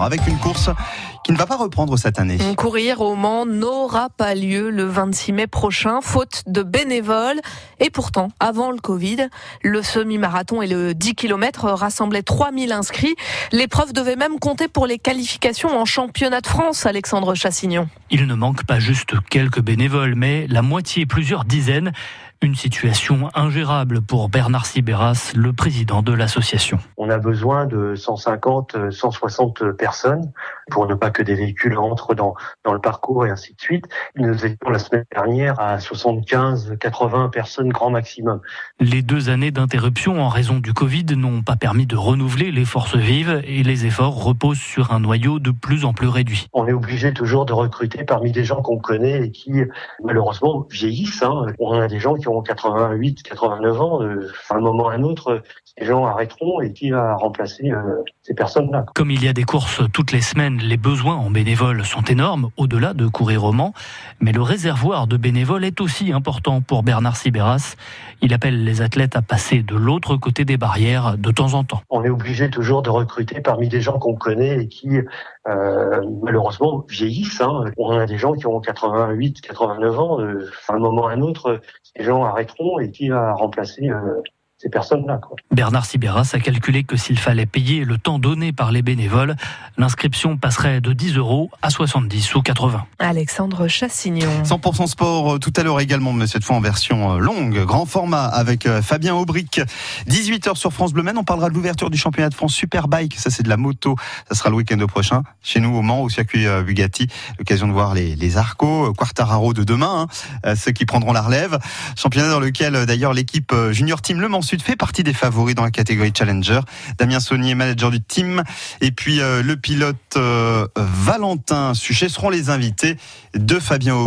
avec une course qui ne va pas reprendre cette année. Courir au Mans n'aura pas lieu le 26 mai prochain, faute de bénévoles. Et pourtant, avant le Covid, le semi-marathon et le 10 km rassemblaient 3000 inscrits. L'épreuve devait même compter pour les qualifications en championnat de France, Alexandre Chassignon. Il ne manque pas juste quelques bénévoles, mais la moitié, plusieurs dizaines. Une situation ingérable pour Bernard Sibéras, le président de l'association. On a besoin de 150, 160 personnes pour ne pas que des véhicules entrent dans, dans le parcours et ainsi de suite. Nous étions la semaine dernière à 75, 80 personnes grand maximum. Les deux années d'interruption en raison du Covid n'ont pas permis de renouveler les forces vives et les efforts reposent sur un noyau de plus en plus réduit. On est obligé toujours de recruter parmi des gens qu'on connaît et qui malheureusement vieillissent. Hein. On a des gens qui ont 88, 89 ans, euh, à un moment ou à un autre, ces gens arrêteront et qui va remplacer euh, ces personnes-là Comme il y a des courses toutes les semaines, les besoins en bénévoles sont énormes, au-delà de courir au Mans. Mais le réservoir de bénévoles est aussi important pour Bernard Sibéras. Il appelle les athlètes à passer de l'autre côté des barrières de temps en temps. On est obligé toujours de recruter parmi des gens qu'on connaît et qui euh, malheureusement vieillissent. Hein. On a des gens qui ont 88, 89 ans, euh, à un moment ou à un autre, ces gens arrêteront et qui va remplacer euh, ces personnes-là. Bernard Sibéras a calculé que s'il fallait payer le temps donné par les bénévoles, l'inscription passerait de 10 euros à 70 ou 80. Alexandre Chassignon. 100% sport euh, tout à l'heure également, mais cette fois en version euh, longue, grand format avec euh, Fabien Aubric. 18h sur France Bleu on parlera de l'ouverture du championnat de France Superbike, ça c'est de la moto, ça sera le week-end prochain chez nous au Mans, au circuit Bugatti. L'occasion de voir les, les Arcos, Quartararo de demain, hein, ceux qui prendront la relève. Championnat dans lequel d'ailleurs l'équipe Junior Team Le Mans fait partie des favoris dans la catégorie Challenger. Damien Saunier, manager du team, et puis euh, le pilote euh, Valentin Suchet seront les invités de Fabien